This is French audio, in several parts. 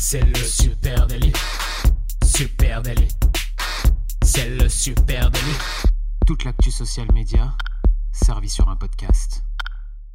C'est le super délit. Super délit. C'est le super délit. Toute l'actu social média servie sur un podcast.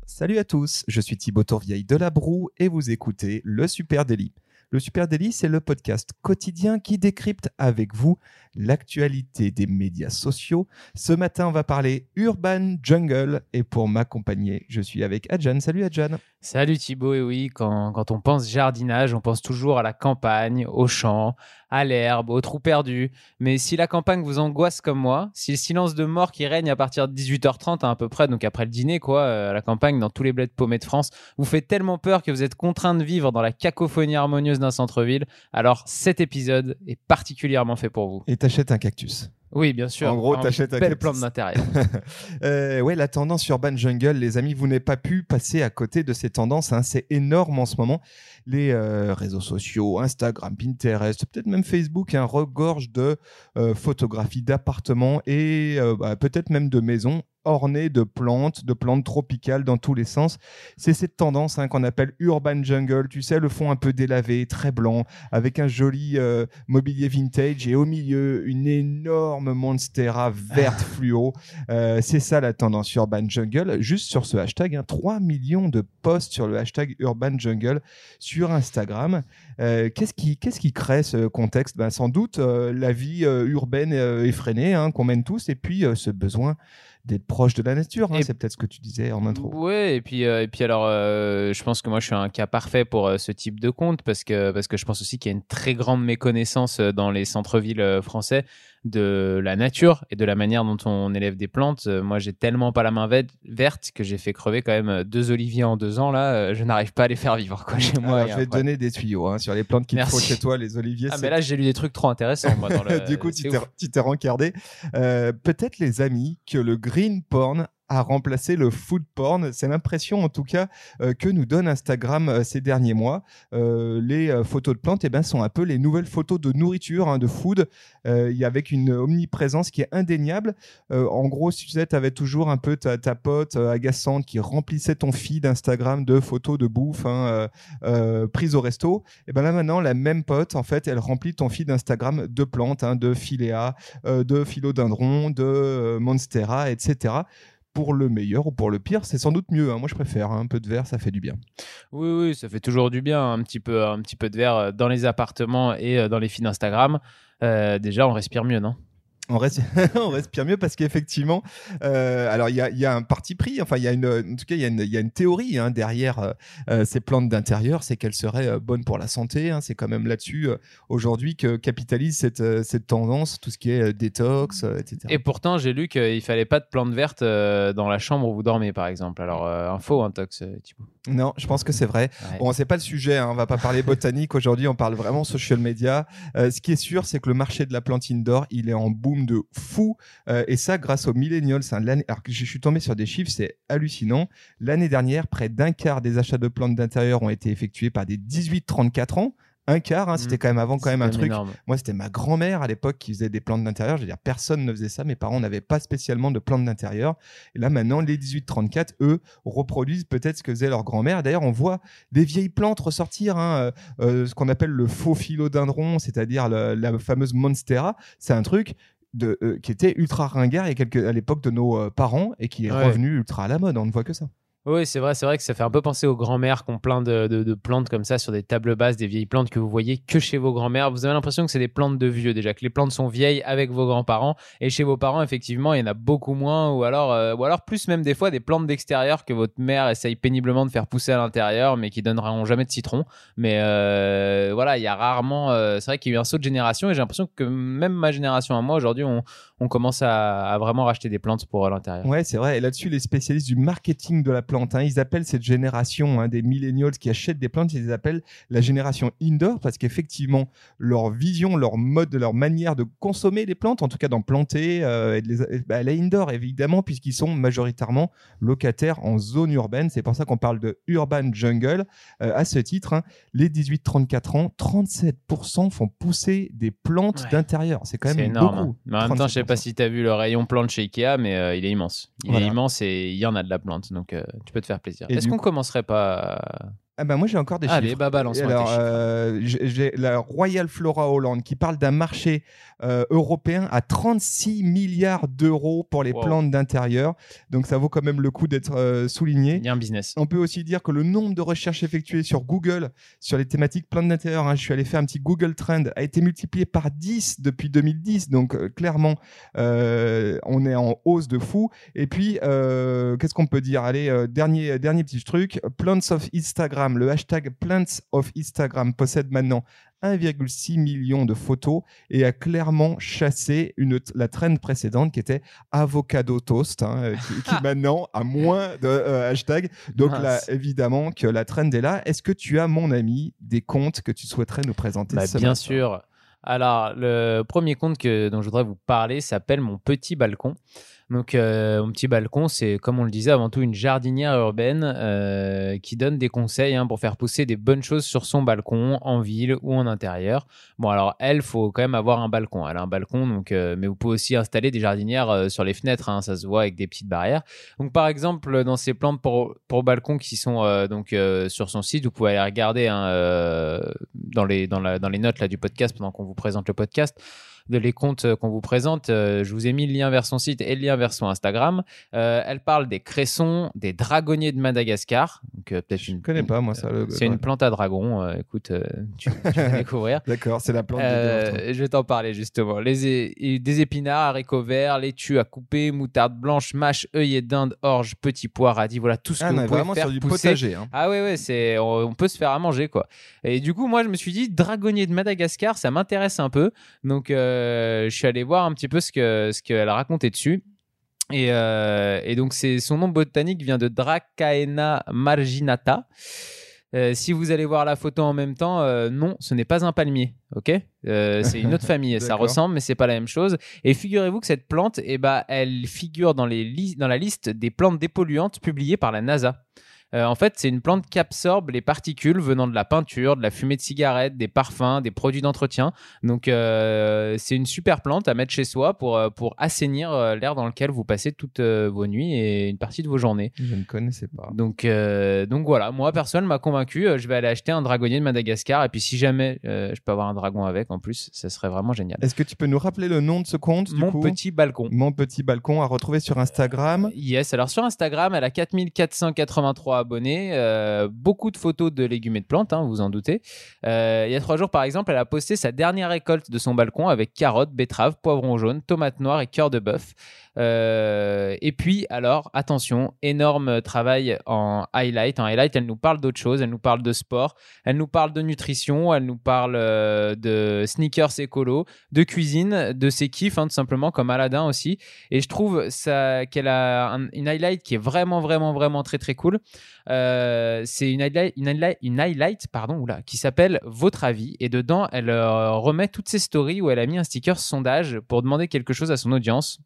Salut à tous, je suis Thibaut Tourvieille de La Broue et vous écoutez Le Super Délit. Le Super Délit, c'est le podcast quotidien qui décrypte avec vous l'actualité des médias sociaux. Ce matin, on va parler Urban Jungle et pour m'accompagner, je suis avec Adjan. Salut Adjan. Salut Thibaut, et oui, quand, quand, on pense jardinage, on pense toujours à la campagne, aux champs, à l'herbe, aux trous perdus. Mais si la campagne vous angoisse comme moi, si le silence de mort qui règne à partir de 18h30 à, peu près, donc après le dîner, quoi, euh, à la campagne, dans tous les bleds paumés de France, vous fait tellement peur que vous êtes contraint de vivre dans la cacophonie harmonieuse d'un centre-ville, alors cet épisode est particulièrement fait pour vous. Et t'achètes un cactus. Oui, bien sûr. En gros, t'achètes un belle plante d'intérieur. euh, ouais, la tendance urban jungle, les amis, vous n'avez pas pu passer à côté de ces tendances. Hein. C'est énorme en ce moment. Les euh, réseaux sociaux, Instagram, Pinterest, peut-être même Facebook, hein, regorgent de euh, photographies d'appartements et euh, bah, peut-être même de maisons orné de plantes, de plantes tropicales dans tous les sens. C'est cette tendance hein, qu'on appelle urban jungle, tu sais, le fond un peu délavé, très blanc, avec un joli euh, mobilier vintage et au milieu une énorme monstera verte fluo. Euh, c'est ça la tendance urban jungle. Juste sur ce hashtag, hein, 3 millions de posts sur le hashtag urban jungle sur Instagram. Euh, qu'est-ce qui, qu'est-ce qui crée ce contexte? Ben, Sans doute la vie urbaine effrénée hein, qu'on mène tous et puis ce besoin d'être proche de la nature. hein, c'est peut-être ce que tu disais en intro. Ouais, et puis, euh, et puis alors, euh, je pense que moi, je suis un cas parfait pour euh, ce type de compte parce que, parce que je pense aussi qu'il y a une très grande méconnaissance euh, dans les centres-villes euh, français de la nature et de la manière dont on élève des plantes. Euh, moi, j'ai tellement pas la main ve- verte que j'ai fait crever quand même euh, deux oliviers en deux ans. Là, Euh, je n'arrive pas à les faire vivre quoi, chez moi. Alors, je vais te donner des tuyaux hein, sur les plantes te faut Merci. chez toi, les oliviers. Ah, mais là, j'ai lu des trucs trop intéressants. Moi, dans le... du coup, tu t'es, ouf. tu t'es rencardé. Euh, peut-être, les amis, que le green porn a remplacé le food porn. C'est l'impression, en tout cas, euh, que nous donne Instagram euh, ces derniers mois. Euh, les photos de plantes eh ben, sont un peu les nouvelles photos de nourriture, hein, de food, avec une omniprésence qui est indéniable. En gros, si tu avais toujours un peu ta, pote agaçante qui remplissait ton feed Instagram de photos de bouffe hein, prises au resto, et ben là maintenant, la même pote, en fait, elle remplit ton feed Instagram de plantes, hein, de philéa, euh, de philodendron, de monstera, etc. Pour le meilleur ou pour le pire, c'est sans doute mieux. hein. Moi, je préfère hein. un peu de vert, ça fait du bien. Oui, oui, ça fait toujours du bien, un petit peu, un petit peu de verre euh, dans les appartements et euh, dans les feeds Instagram. Euh, déjà, on respire mieux, non? On, res- on respire mieux parce qu'effectivement, euh, alors il y a, y a un parti pris, enfin il y a une, en tout cas il y a une, y a une théorie hein, derrière euh, euh, ces plantes d'intérieur, c'est qu'elles seraient euh, bonnes pour la santé. hein. c'est quand même là-dessus euh, aujourd'hui que capitalise cette, cette tendance, tout ce qui est détox, etc. Et pourtant, j'ai lu qu'il fallait pas de plantes vertes dans la chambre où vous dormez, par exemple. Alors, info, un tox, euh, Thibaut. Non, je pense que c'est vrai. Ouais. Bon, c'est pas le sujet, hein, on va pas parler botanique aujourd'hui, on parle vraiment social media. Euh, ce qui est sûr, c'est que le marché de la plante indoor, il est en boom de fou, Euh, et ça grâce aux millennials. hein. Alors que je suis tombé sur des chiffres, c'est hallucinant. L'année dernière, près d'un quart des achats de plantes d'intérieur ont été effectués par des 18-34 ans. Un quart, hein, c'était Mhm. quand même avant quand même un truc. énorme. Moi, c'était ma grand-mère à l'époque qui faisait des plantes d'intérieur. Je veux dire, personne ne faisait ça. Mes parents n'avaient pas spécialement de plantes d'intérieur. Et là, maintenant, les 18-34, eux, reproduisent peut-être ce que faisait leur grand-mère. D'ailleurs, on voit des vieilles plantes ressortir, hein, euh, euh, ce qu'on appelle le faux philodendron, c'est-à-dire la fameuse monstera. C'est un truc de, euh, qui était ultra ringard quelques, à l'époque de nos euh, parents et qui est Ouais. revenu ultra à la mode. On ne voit que ça. Oui, c'est vrai, c'est vrai que ça fait un peu penser aux grands-mères qui ont plein de, plantes comme ça sur des tables basses, des vieilles plantes que vous voyez que chez vos grands-mères. Vous avez l'impression que c'est des plantes de vieux déjà, que les plantes sont vieilles avec vos grands-parents. Et chez vos parents, effectivement, il y en a beaucoup moins, ou alors, euh, ou alors plus même des fois des plantes d'extérieur que votre mère essaye péniblement de faire pousser à l'intérieur, mais qui donneront jamais de citron. Mais euh, voilà, il y a rarement. euh, c'est vrai qu'il y a eu un saut de génération, et j'ai l'impression que même ma génération à moi aujourd'hui, on, on commence à, à vraiment racheter des plantes pour euh, l'intérieur. Ouais, c'est vrai. Et là-dessus, les spécialistes du marketing de la plante, hein, ils appellent cette génération hein, des millennials qui achètent des plantes, ils les appellent la génération indoor parce qu'effectivement, leur vision, leur mode, leur manière de consommer les plantes, en tout cas d'en planter, euh, et de les, bah, elle est indoor évidemment puisqu'ils sont majoritairement locataires en zone urbaine. C'est pour ça qu'on parle de urban jungle. Euh, à ce titre, hein, les 18-34 ans, 37% font pousser des plantes Ouais. d'intérieur. C'est quand même énorme. beaucoup. Mais en même temps, je sais pas 37%. si tu as vu le rayon plante chez Ikea, mais euh, il est immense. Il Voilà. est immense et il y en a de la plante, donc euh, tu peux te faire plaisir. Est-ce qu'on coup- commencerait pas à Ah bah moi j'ai encore des Allez, chiffres. bah balance-moi Alors, euh, j'ai la Royal Flora Hollande qui parle d'un marché euh, européen à 36 milliards d'euros pour les Wow. plantes d'intérieur. Donc ça vaut quand même le coup d'être euh, souligné. Il y a un business. On peut aussi dire que le nombre de recherches effectuées sur Google sur les thématiques plantes d'intérieur, hein, je suis allé faire un petit Google Trend, a été multiplié par 10 depuis 2010. Donc euh, clairement, on est en hausse de fou. Et puis, qu'est-ce qu'on peut dire? Allez, dernier, dernier petit truc. Plants of Instagram, le hashtag Plants of Instagram possède maintenant 1,6 million de photos et a clairement chassé une, la trend précédente qui était avocado toast, hein, euh, qui, qui maintenant a moins de euh, hashtags. Donc là, évidemment que la trend est là. Est-ce que tu as, mon ami, des comptes que tu souhaiterais nous présenter Bah, ce bien matin? sûr. Alors, le premier compte que, dont je voudrais vous parler s'appelle Mon Petit Balcon. Donc, euh, mon petit balcon, c'est comme on le disait avant tout une jardinière urbaine euh, qui donne des conseils hein, pour faire pousser des bonnes choses sur son balcon, en ville ou en intérieur. Bon, alors elle, faut quand même avoir un balcon. Elle a un balcon, donc, euh, mais vous pouvez aussi installer des jardinières sur les fenêtres. hein, ça se voit avec des petites barrières. Donc, par exemple, dans ces plantes pour, balcon qui sont donc sur son site, vous pouvez aller regarder hein, dans les dans les notes là du podcast pendant qu'on vous présente le podcast de les comptes euh, qu'on vous présente. euh, je vous ai mis le lien vers son site et le lien vers son Instagram. Euh, elle parle des cressons, des dragonniers de Madagascar. Donc peut-être Je ne connais pas, moi, ça. le- C'est une plante à dragon. écoute, tu, tu vas découvrir. D'accord, c'est la plante je vais t'en parler justement. Les des épinards, haricots verts, laitue à couper, moutarde blanche, mâche, œillet d'Inde, orge, petit pois, radis. Voilà tout ce Ah, que on vous pouvez vraiment faire sur du pousser. potager. hein. Ah ouais ouais, c'est on, on peut se faire à manger quoi. Et du coup, moi je me suis dit dragonnier de Madagascar, ça m'intéresse un peu. Donc euh, je suis allé voir un petit peu ce que ce qu'elle a raconté dessus. Et, euh, et donc c'est son nom botanique vient de Dracaena marginata. Euh, si vous allez voir la photo en même temps, euh, non, ce n'est pas un palmier, ok? Euh, C'est une autre famille, ça ressemble, mais c'est pas la même chose. Et figurez-vous que cette plante, eh ben, elle figure dans, les dans la liste des plantes dépolluantes publiées par la NASA. Euh, en fait, c'est une plante qui absorbe les particules venant de la peinture, de la fumée de cigarette, des parfums, des produits d'entretien. Donc, euh, c'est une super plante à mettre chez soi pour, euh, pour assainir l'air dans lequel vous passez toutes vos nuits et une partie de vos journées. Je ne connaissais pas. Donc, euh, donc voilà, moi, personne m'a convaincu. Je vais aller acheter un dragonnier de Madagascar. Et puis, si jamais je peux avoir un dragon avec en plus, ça serait vraiment génial. Est-ce que tu peux nous rappeler le nom de ce compte du Mon coup? petit balcon. Mon petit balcon à retrouver sur Instagram. Yes, alors sur Instagram, elle a 4483 euh, beaucoup de photos de légumes et de plantes, hein, vous vous en doutez. Euh, il y a trois jours, par exemple, elle a posté sa dernière récolte de son balcon avec carottes, betteraves, poivrons jaunes, tomates noires et cœur de bœuf. Euh, et puis, alors, attention, énorme travail en highlight. En highlight, elle nous parle d'autre chose, elle nous parle de sport, elle nous parle de nutrition, elle nous parle euh, de sneakers écolo, de cuisine, de ses kiffs, hein, tout simplement, comme Aladdin aussi. Et je trouve qu'elle a un- une highlight qui est vraiment, vraiment, vraiment très, très cool. Euh, c'est une highlight, une highlight, une highlight, pardon, qui s'appelle Votre avis. Et dedans, elle remet toutes ses stories où elle a mis un sticker sondage pour demander quelque chose à son audience.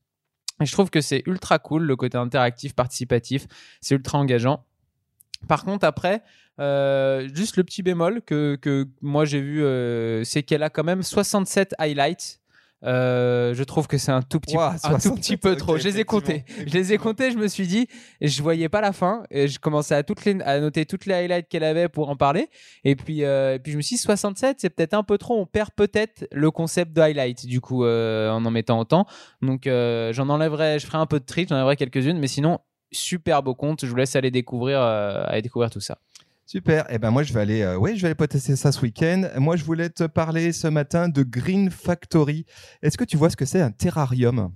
Je trouve que c'est ultra cool, le côté interactif, participatif. C'est ultra engageant. Par contre, après, euh, juste le petit bémol que, que moi j'ai vu, euh, c'est qu'elle a quand même 67 highlights. Euh, je trouve que c'est un tout petit, un tout 67, petit peu trop. je les ai comptés. Je les ai comptés. Je me suis dit, je voyais pas la fin. Et je commençais à, toutes les, à noter toutes les highlights qu'elle avait pour en parler. Et puis, euh, et puis je me suis dit, 67, c'est peut-être un peu trop. On perd peut-être le concept de highlight, du coup, euh, en en mettant autant. Donc, j'en enlèverai, je ferai un peu de tri, j'en enlèverai quelques-unes. Mais sinon, super beau compte. Je vous laisse aller découvrir, aller découvrir tout ça. Super. Et ben moi je vais aller, euh, je vais aller potester ça ce week-end. Moi je voulais te parler ce matin de Green Factory. Est-ce que tu vois ce que c'est un terrarium?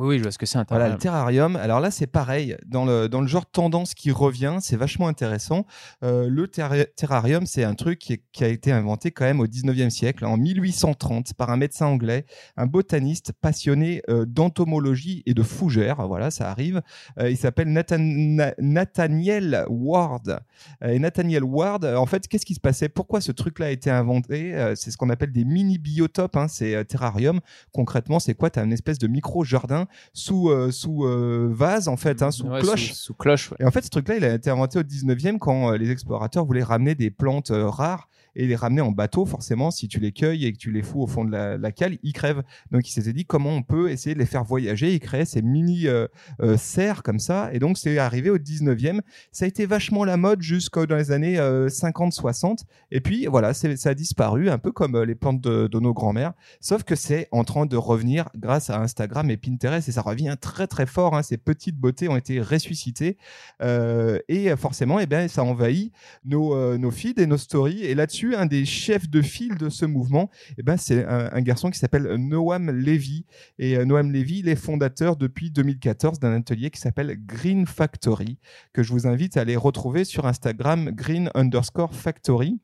Oui, oui, je vois ce que c'est un Voilà, le terrarium. terrarium. Alors là, c'est pareil. Dans le, dans le genre tendance qui revient, c'est vachement intéressant. Euh, le terra- terrarium, c'est un truc qui, est- qui a été inventé quand même au 19e siècle, en 1830, par un médecin anglais, un botaniste passionné euh, d'entomologie et de fougères. Voilà, ça arrive. Euh, il s'appelle Nathan- Na- Nathaniel Ward. Et Nathaniel Ward, en fait, qu'est-ce qui se passait? Pourquoi ce truc-là a été inventé? C'est ce qu'on appelle des mini-biotopes, hein, c'est euh, terrarium. Concrètement, c'est quoi? Tu as une espèce de micro-jardin sous, euh, sous euh, vase, en fait, hein, sous Ouais, cloche. Sous, sous cloche, ouais. Et en fait, ce truc-là, il a été inventé au 19e quand euh, les explorateurs voulaient ramener des plantes rares et les ramener en bateau. Forcément, si tu les cueilles et que tu les fous au fond de la, cale, ils crèvent. Donc il s'était dit comment on peut essayer de les faire voyager? Il créait ces mini euh, euh, serres comme ça. Et donc c'est arrivé au 19e. Ça a été vachement la mode jusqu'aux dans les années 50-60. Et puis voilà, ça a disparu, un peu comme les plantes de, de nos grands-mères. Sauf que c'est en train de revenir grâce à Instagram et Pinterest. Et ça revient très très fort. Hein. Ces petites beautés ont été ressuscitées. et forcément, eh bien, ça envahit nos, nos feeds et nos stories. Et là-dessus, un des chefs de file de ce mouvement, eh ben, c'est un, garçon qui s'appelle Noam Levy. Et euh, Noam Levy, est fondateur depuis 2014 d'un atelier qui s'appelle Green Factory, que je vous invite à aller retrouver sur Instagram, green underscore factory.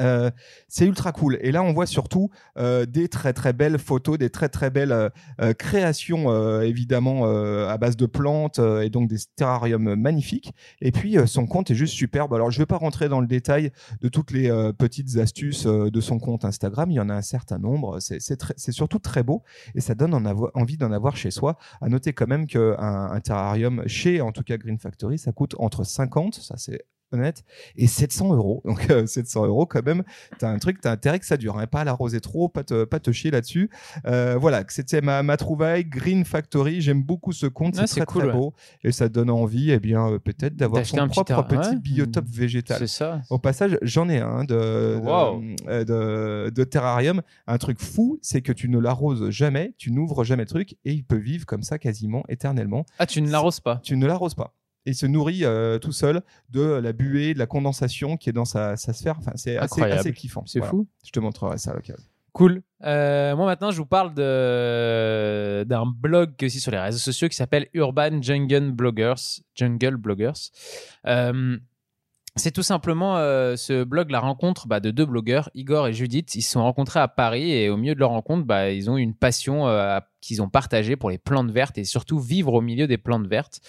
Euh, c'est ultra cool. Et là, on voit surtout euh, des très très belles photos, des très très belles euh, créations, évidemment à base de plantes et donc des terrariums magnifiques. Et puis son compte est juste superbe. Alors, je ne vais pas rentrer dans le détail de toutes les petites astuces de son compte Instagram. Il y en a un certain nombre. C'est surtout très beau et ça donne en envie d'en avoir chez soi. À noter quand même qu'un un terrarium chez, en tout cas Green Factory, ça coûte entre 50, ça c'est honnête, et 700 euros. Donc 700 euh, euros quand même, t'as un truc, t'as intérêt que ça dure, hein, pas l'arroser trop, pas te, pas te chier là-dessus. Euh, voilà, c'était ma, ma trouvaille Green Factory. J'aime beaucoup ce compte, c'est très très beau et ça donne envie, et eh bien euh, peut-être d'avoir son propre petit, biotope végétal. C'est ça. Au passage, j'en ai un de, de, de, terrarium. Un truc fou, c'est que tu ne l'arroses jamais, tu n'ouvres jamais le truc et il peut vivre comme ça quasiment éternellement. Ah, tu ne l'arroses pas Tu ne l'arroses pas et se nourrit euh, tout seul de la buée, de la condensation qui est dans sa, sphère. Enfin, c'est assez, assez, kiffant. C'est fou. Je te montrerai ça à l'occasion. Cool. Euh, moi maintenant, je vous parle d'un blog aussi sur les réseaux sociaux qui s'appelle Urban Jungle Bloggers. Jungle Bloggers. Euh, c'est tout simplement ce blog la rencontre bah, de deux blogueurs, Igor et Judith. Ils se sont rencontrés à Paris et au milieu de leur rencontre, bah, ils ont une passion à qu'ils ont partagé pour les plantes vertes et surtout vivre au milieu des plantes vertes.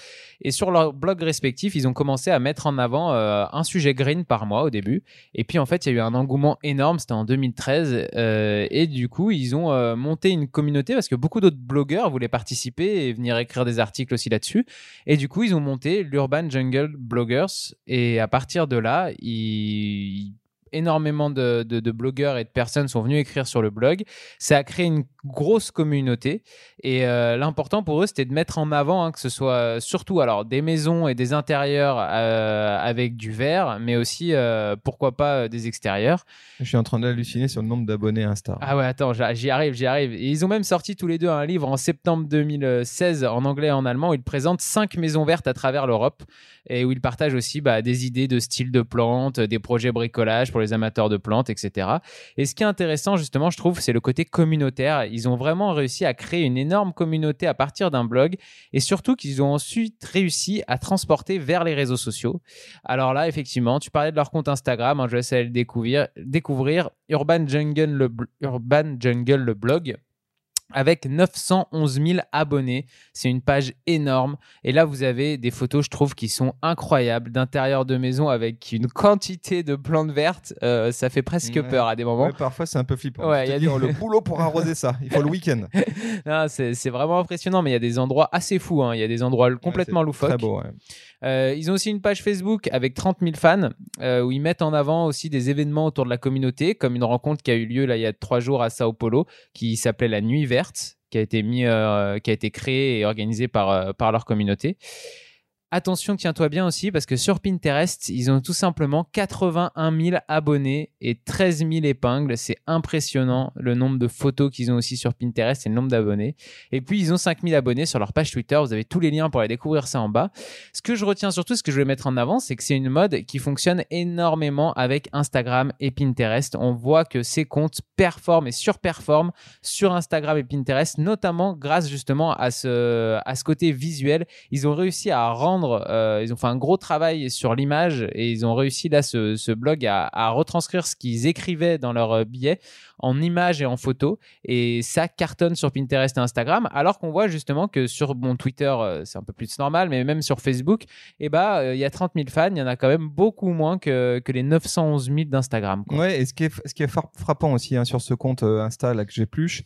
Et sur leur blog respectif, ils ont commencé à mettre en avant euh, un sujet green par mois au début. Et puis en fait, il y a eu un engouement énorme, c'était en 2013. Euh, et du coup, ils ont euh, monté une communauté parce que beaucoup d'autres blogueurs voulaient participer et venir écrire des articles aussi là-dessus. Et du coup, ils ont monté l'Urban Jungle Bloggers. Et à partir de là, ils énormément de, de, blogueurs et de personnes sont venus écrire sur le blog. Ça a créé une grosse communauté. Et euh, l'important pour eux, c'était de mettre en avant hein, que ce soit surtout alors des maisons et des intérieurs euh, avec du verre, mais aussi euh, pourquoi pas des extérieurs. Je suis en train d'halluciner sur le nombre d'abonnés Insta. Ah ouais, attends, j'y arrive, j'y arrive. Et ils ont même sorti tous les deux un livre en septembre 2016 en anglais et en allemand où ils présentent cinq maisons vertes à travers l'Europe et où ils partagent aussi bah, des idées de style de plantes, des projets bricolage pour les amateurs de plantes, etc. Et ce qui est intéressant justement, je trouve, c'est le côté communautaire ils ont vraiment réussi à créer une énorme communauté à partir d'un blog et surtout qu'ils ont ensuite réussi à transporter vers les réseaux sociaux. Alors là, effectivement, tu parlais de leur compte Instagram, hein, je vais le découvrir, découvrir le, Urban Jungle le blog avec 911 000 abonnés. C'est une page énorme. Et là, vous avez des photos, je trouve, qui sont incroyables d'intérieur de maison avec une quantité de plantes vertes. Euh, ça fait presque peur à des moments. parfois, c'est un peu flippant. Ouais, il y a le boulot pour arroser ça. Il faut le week-end. c'est vraiment impressionnant, mais il y a des endroits assez fous. Hein. Il y a des endroits complètement loufoques. Très beau, euh, ils ont aussi une page Facebook avec 30 000 fans euh, où ils mettent en avant aussi des événements autour de la communauté, comme une rencontre qui a eu lieu il y a trois jours à Sao Paulo qui s'appelait la Nuit Verte, qui a été euh, créée et organisée par leur communauté. Attention, tiens-toi bien aussi, parce que sur Pinterest, ils ont tout simplement 81 000 abonnés et 13 000 épingles. C'est impressionnant le nombre de photos qu'ils ont aussi sur Pinterest et le nombre d'abonnés. Et puis, ils ont 5 000 abonnés sur leur page Twitter. Vous avez tous les liens pour aller découvrir ça en bas. Ce que je retiens surtout, ce que je voulais mettre en avant, c'est que c'est une mode qui fonctionne énormément avec Instagram et Pinterest. On voit que ces comptes performent et surperforment sur Instagram et Pinterest, notamment grâce justement à ce, à ce côté visuel. Ils ont réussi à rendre euh, ils ont fait un gros travail sur l'image et ils ont réussi là ce, blog à, retranscrire ce qu'ils écrivaient dans leurs euh, billets en images et en photos et ça cartonne sur Pinterest et Instagram alors qu'on voit justement que sur mon Twitter euh, c'est un peu plus normal mais même sur Facebook eh bah il y a 30 000 fans il y en a quand même beaucoup moins que, que les 911 000 d'Instagram ouais et ce qui est, ce qui est frappant aussi hein, sur ce compte Insta là que j'épluche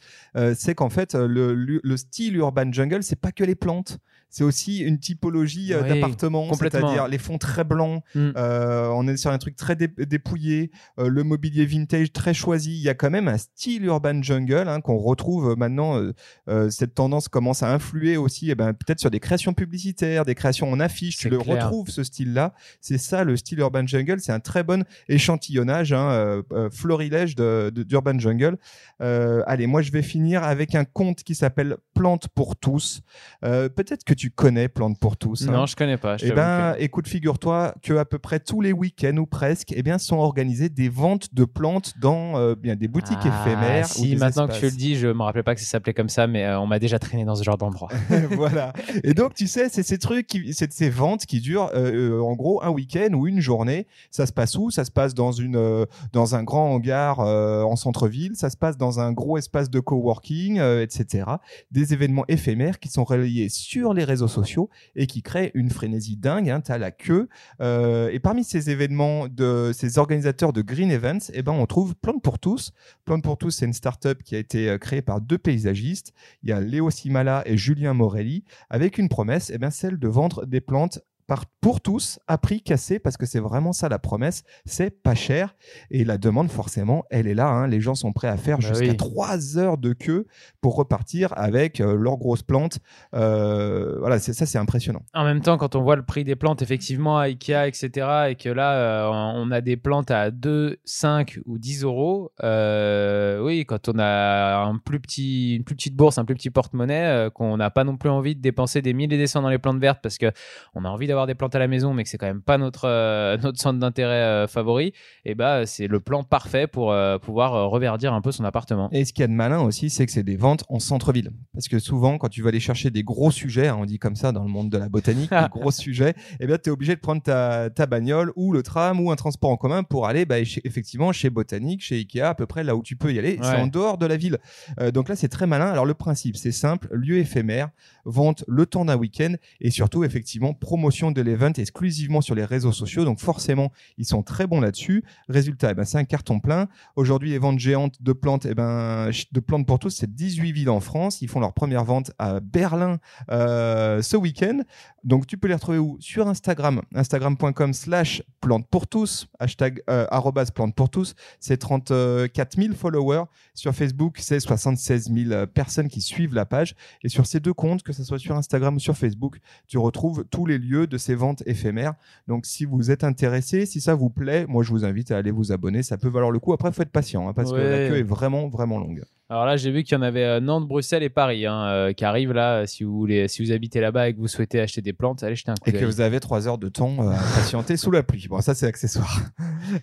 c'est qu'en fait le, le, style Urban Jungle c'est pas que les plantes c'est aussi une typologie euh, Oui, d'appartement, complètement. c'est-à-dire les fonds très blancs. Mm. euh, on est sur un truc très dé- dépouillé, euh, le mobilier vintage très choisi. Il y a quand même un style urban jungle hein, qu'on retrouve maintenant. euh, euh, cette tendance commence à influer aussi, eh ben, peut-être sur des créations publicitaires, des créations en affiches. Tu le retrouves ce style-là. C'est ça le style urban jungle. C'est un très bon échantillonnage, hein, euh, euh, florilège de, de- d'urban jungle. Euh, allez, moi je vais finir avec un conte qui s'appelle Plantes pour tous. Euh, peut-être que tu connais Plantes pour tous. hein. Non, je connais pas. je Eh ben, que- écoute, figure-toi que à peu près tous les week-ends ou presque, eh bien, sont organisées des ventes de plantes dans euh, bien des boutiques Ah, éphémères. ou Si, des maintenant que tu le dis, je me rappelais pas que ça s'appelait comme ça, mais euh, on m'a déjà traîné dans ce genre d'endroit. voilà. Et donc, tu sais, c'est ces trucs, qui, c'est ces ventes qui durent euh, euh, en gros un week-end ou une journée. Ça se passe où? Ça se passe dans une euh, dans un grand hangar euh, en centre-ville. Ça se passe dans un gros espace de coworking, euh, etc. Des événements éphémères qui sont relayés sur les réseaux sociaux et qui créent une frénésie dingue. Hein, T'as la queue. Euh, et parmi ces événements de ces organisateurs de Green Events, eh ben, on trouve Plante pour tous. Plante pour tous, c'est une start-up qui a été euh, créée par deux paysagistes. Il y a Léo Simala et Julien Morelli, avec une promesse, eh bien, celle de vendre des plantes par, pour tous à prix cassé, parce que c'est vraiment ça la promesse, c'est pas cher. Et la demande, forcément, elle est là. hein. Les gens sont prêts à faire Bah jusqu'à oui. trois heures de queue pour repartir avec euh, leurs grosses plantes. Euh, voilà, c'est ça, c'est impressionnant. En même temps, quand on voit le prix des plantes, effectivement, à Ikea, etc., et que là, euh, on a des plantes à 2, 5 ou 10 euros, oui, quand on a un plus petit, une plus petite bourse, un plus petit porte-monnaie, qu'on n'a pas non plus envie de dépenser des mille et des cents dans les plantes vertes parce que on a envie d'avoir des plantes à la maison, mais que c'est quand même pas notre, euh, notre centre d'intérêt euh, favori, et bah, c'est le plan parfait pour euh, pouvoir euh, reverdir un peu son appartement. Et ce qu'il y a de malin aussi, c'est que c'est des ventes en centre-ville. Parce que souvent, quand tu vas aller chercher des gros sujets, hein, on dit comme ça dans le monde de la botanique, des gros sujets, eh bien, tu es obligé de prendre ta, ta bagnole ou le tram ou un transport en commun pour aller bah, chez- effectivement chez Botanique, chez Ikea, à peu près là où tu peux y aller. C'est en dehors de la ville. Euh, donc là, c'est très malin. Alors le principe, c'est simple, lieu éphémère, vente le temps d'un week-end et surtout, effectivement, promotion de l'event exclusivement sur les réseaux sociaux. Donc forcément, ils sont très bons là-dessus. Résultat, eh ben, c'est un carton plein. Aujourd'hui, les ventes géantes de plantes, eh ben, de plantes pour tous, c'est 18 villes en France. Ils font leur première vente à Berlin euh, ce week-end. Donc, tu peux les retrouver où? Sur Instagram, instagram.com slash plantes pour tous, hashtag euh, plantes pour tous. C'est 34 000 followers. Sur Facebook, c'est 76 000 euh, personnes qui suivent la page. Et sur ces deux comptes, que ce soit sur Instagram ou sur Facebook, tu retrouves tous les lieux de ces ventes éphémères. Donc, si vous êtes intéressé, si ça vous plaît, moi, je vous invite à aller vous abonner. Ça peut valoir le coup. Après, faut être patient hein, parce que la queue est vraiment, vraiment longue. Alors là, j'ai vu qu'il y en avait euh, Nantes, Bruxelles et Paris hein, euh, qui arrivent là. Si vous voulez, si vous habitez là-bas et que vous souhaitez acheter des plantes, allez jeter un coup Et que vous avez trois heures de temps euh, à patienter sous la pluie. Bon, ça, c'est accessoire.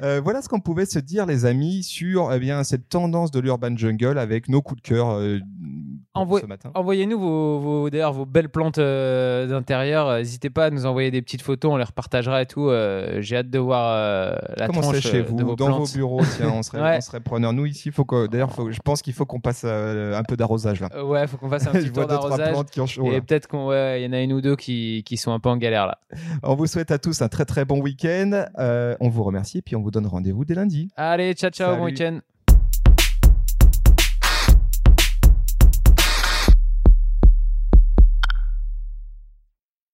Euh, voilà ce qu'on pouvait se dire, les amis, sur eh bien, cette tendance de l'urban jungle avec nos coups de cœur euh, Envoie- ce matin. Envoyez-nous vos, vos- d'ailleurs vos belles plantes euh, d'intérieur. Euh, N'hésitez pas à nous envoyer des petites photos, on les repartagera et tout. Euh, J'ai hâte de voir euh, la Comment tranche c'est chez euh, vous, de vos dans plantes. vos bureaux? Tiens, on serait, Ouais. on serait preneurs. Nous, ici, faut que, d'ailleurs, faut- je pense qu'il faut qu'on passe euh, un peu d'arrosage là. Euh, ouais, faut qu'on fasse un petit tour d'arrosage. Et peut-être qu'on, ouais, y en a une ou deux qui, qui sont un peu en galère là. On vous souhaite à tous un très très bon week-end. Euh, on vous remercie et puis on vous donne rendez-vous dès lundi. Allez, ciao ciao, bon week-end.